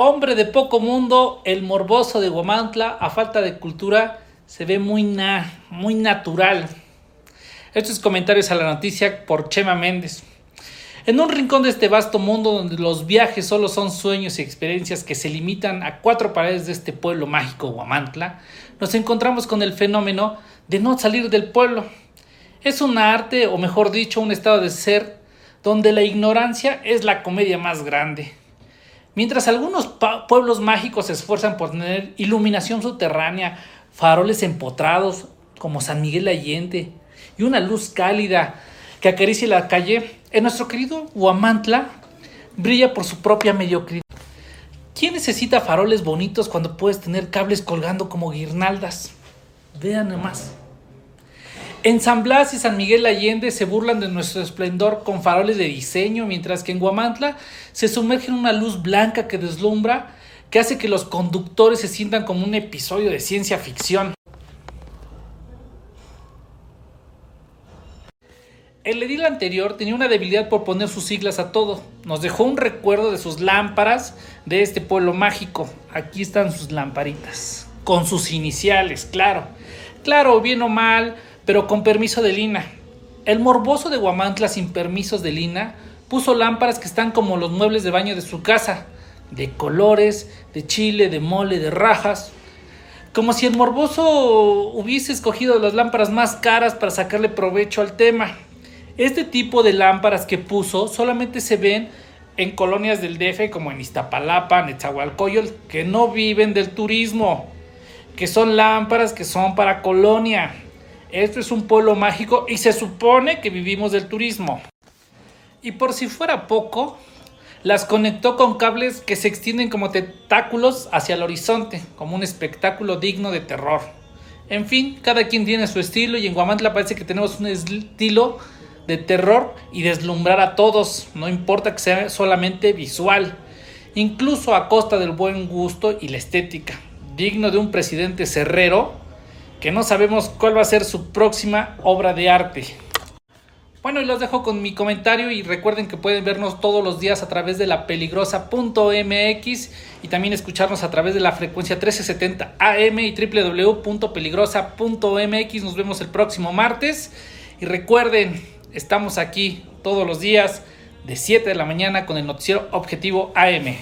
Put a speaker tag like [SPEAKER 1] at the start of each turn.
[SPEAKER 1] Hombre de poco mundo, el morboso de Guamantla, a falta de cultura, se ve muy, na, muy natural. Estos comentarios a la noticia por Chema Méndez. En un rincón de este vasto mundo donde los viajes solo son sueños y experiencias que se limitan a cuatro paredes de este pueblo mágico Guamantla, nos encontramos con el fenómeno de no salir del pueblo. Es un arte, o mejor dicho, un estado de ser, donde la ignorancia es la comedia más grande. Mientras algunos pueblos mágicos se esfuerzan por tener iluminación subterránea, faroles empotrados como San Miguel Allende y una luz cálida que acaricie la calle, en nuestro querido Huamantla brilla por su propia mediocridad. ¿Quién necesita faroles bonitos cuando puedes tener cables colgando como guirnaldas? Vean nomás. En San Blas y San Miguel Allende se burlan de nuestro esplendor con faroles de diseño, mientras que en Guamantla se sumerge en una luz blanca que deslumbra, que hace que los conductores se sientan como un episodio de ciencia ficción. El edil anterior tenía una debilidad por poner sus siglas a todo. Nos dejó un recuerdo de sus lámparas de este pueblo mágico. Aquí están sus lamparitas. Con sus iniciales, claro. Claro, bien o mal, pero con permiso de Lina. El morboso de Guamantla sin permisos de Lina puso lámparas que están como los muebles de baño de su casa, de colores, de chile, de mole, de rajas. Como si el morboso hubiese escogido las lámparas más caras para sacarle provecho al tema. Este tipo de lámparas que puso solamente se ven en colonias del DF como en Iztapalapa, Netzahualcoyol, que no viven del turismo, que son lámparas que son para colonia. Esto es un pueblo mágico y se supone que vivimos del turismo. Y por si fuera poco, las conectó con cables que se extienden como tentáculos hacia el horizonte, como un espectáculo digno de terror. En fin, cada quien tiene su estilo y en Guamantla parece que tenemos un estilo de terror y deslumbrar a todos, no importa que sea solamente visual, incluso a costa del buen gusto y la estética, digno de un presidente cerrero que no sabemos cuál va a ser su próxima obra de arte. Bueno, y los dejo con mi comentario y recuerden que pueden vernos todos los días a través de la peligrosa.mx y también escucharnos a través de la frecuencia 1370 AM y www.peligrosa.mx. Nos vemos el próximo martes y recuerden, Estamos aquí todos los días de 7 de la mañana con el noticiero Objetivo AM.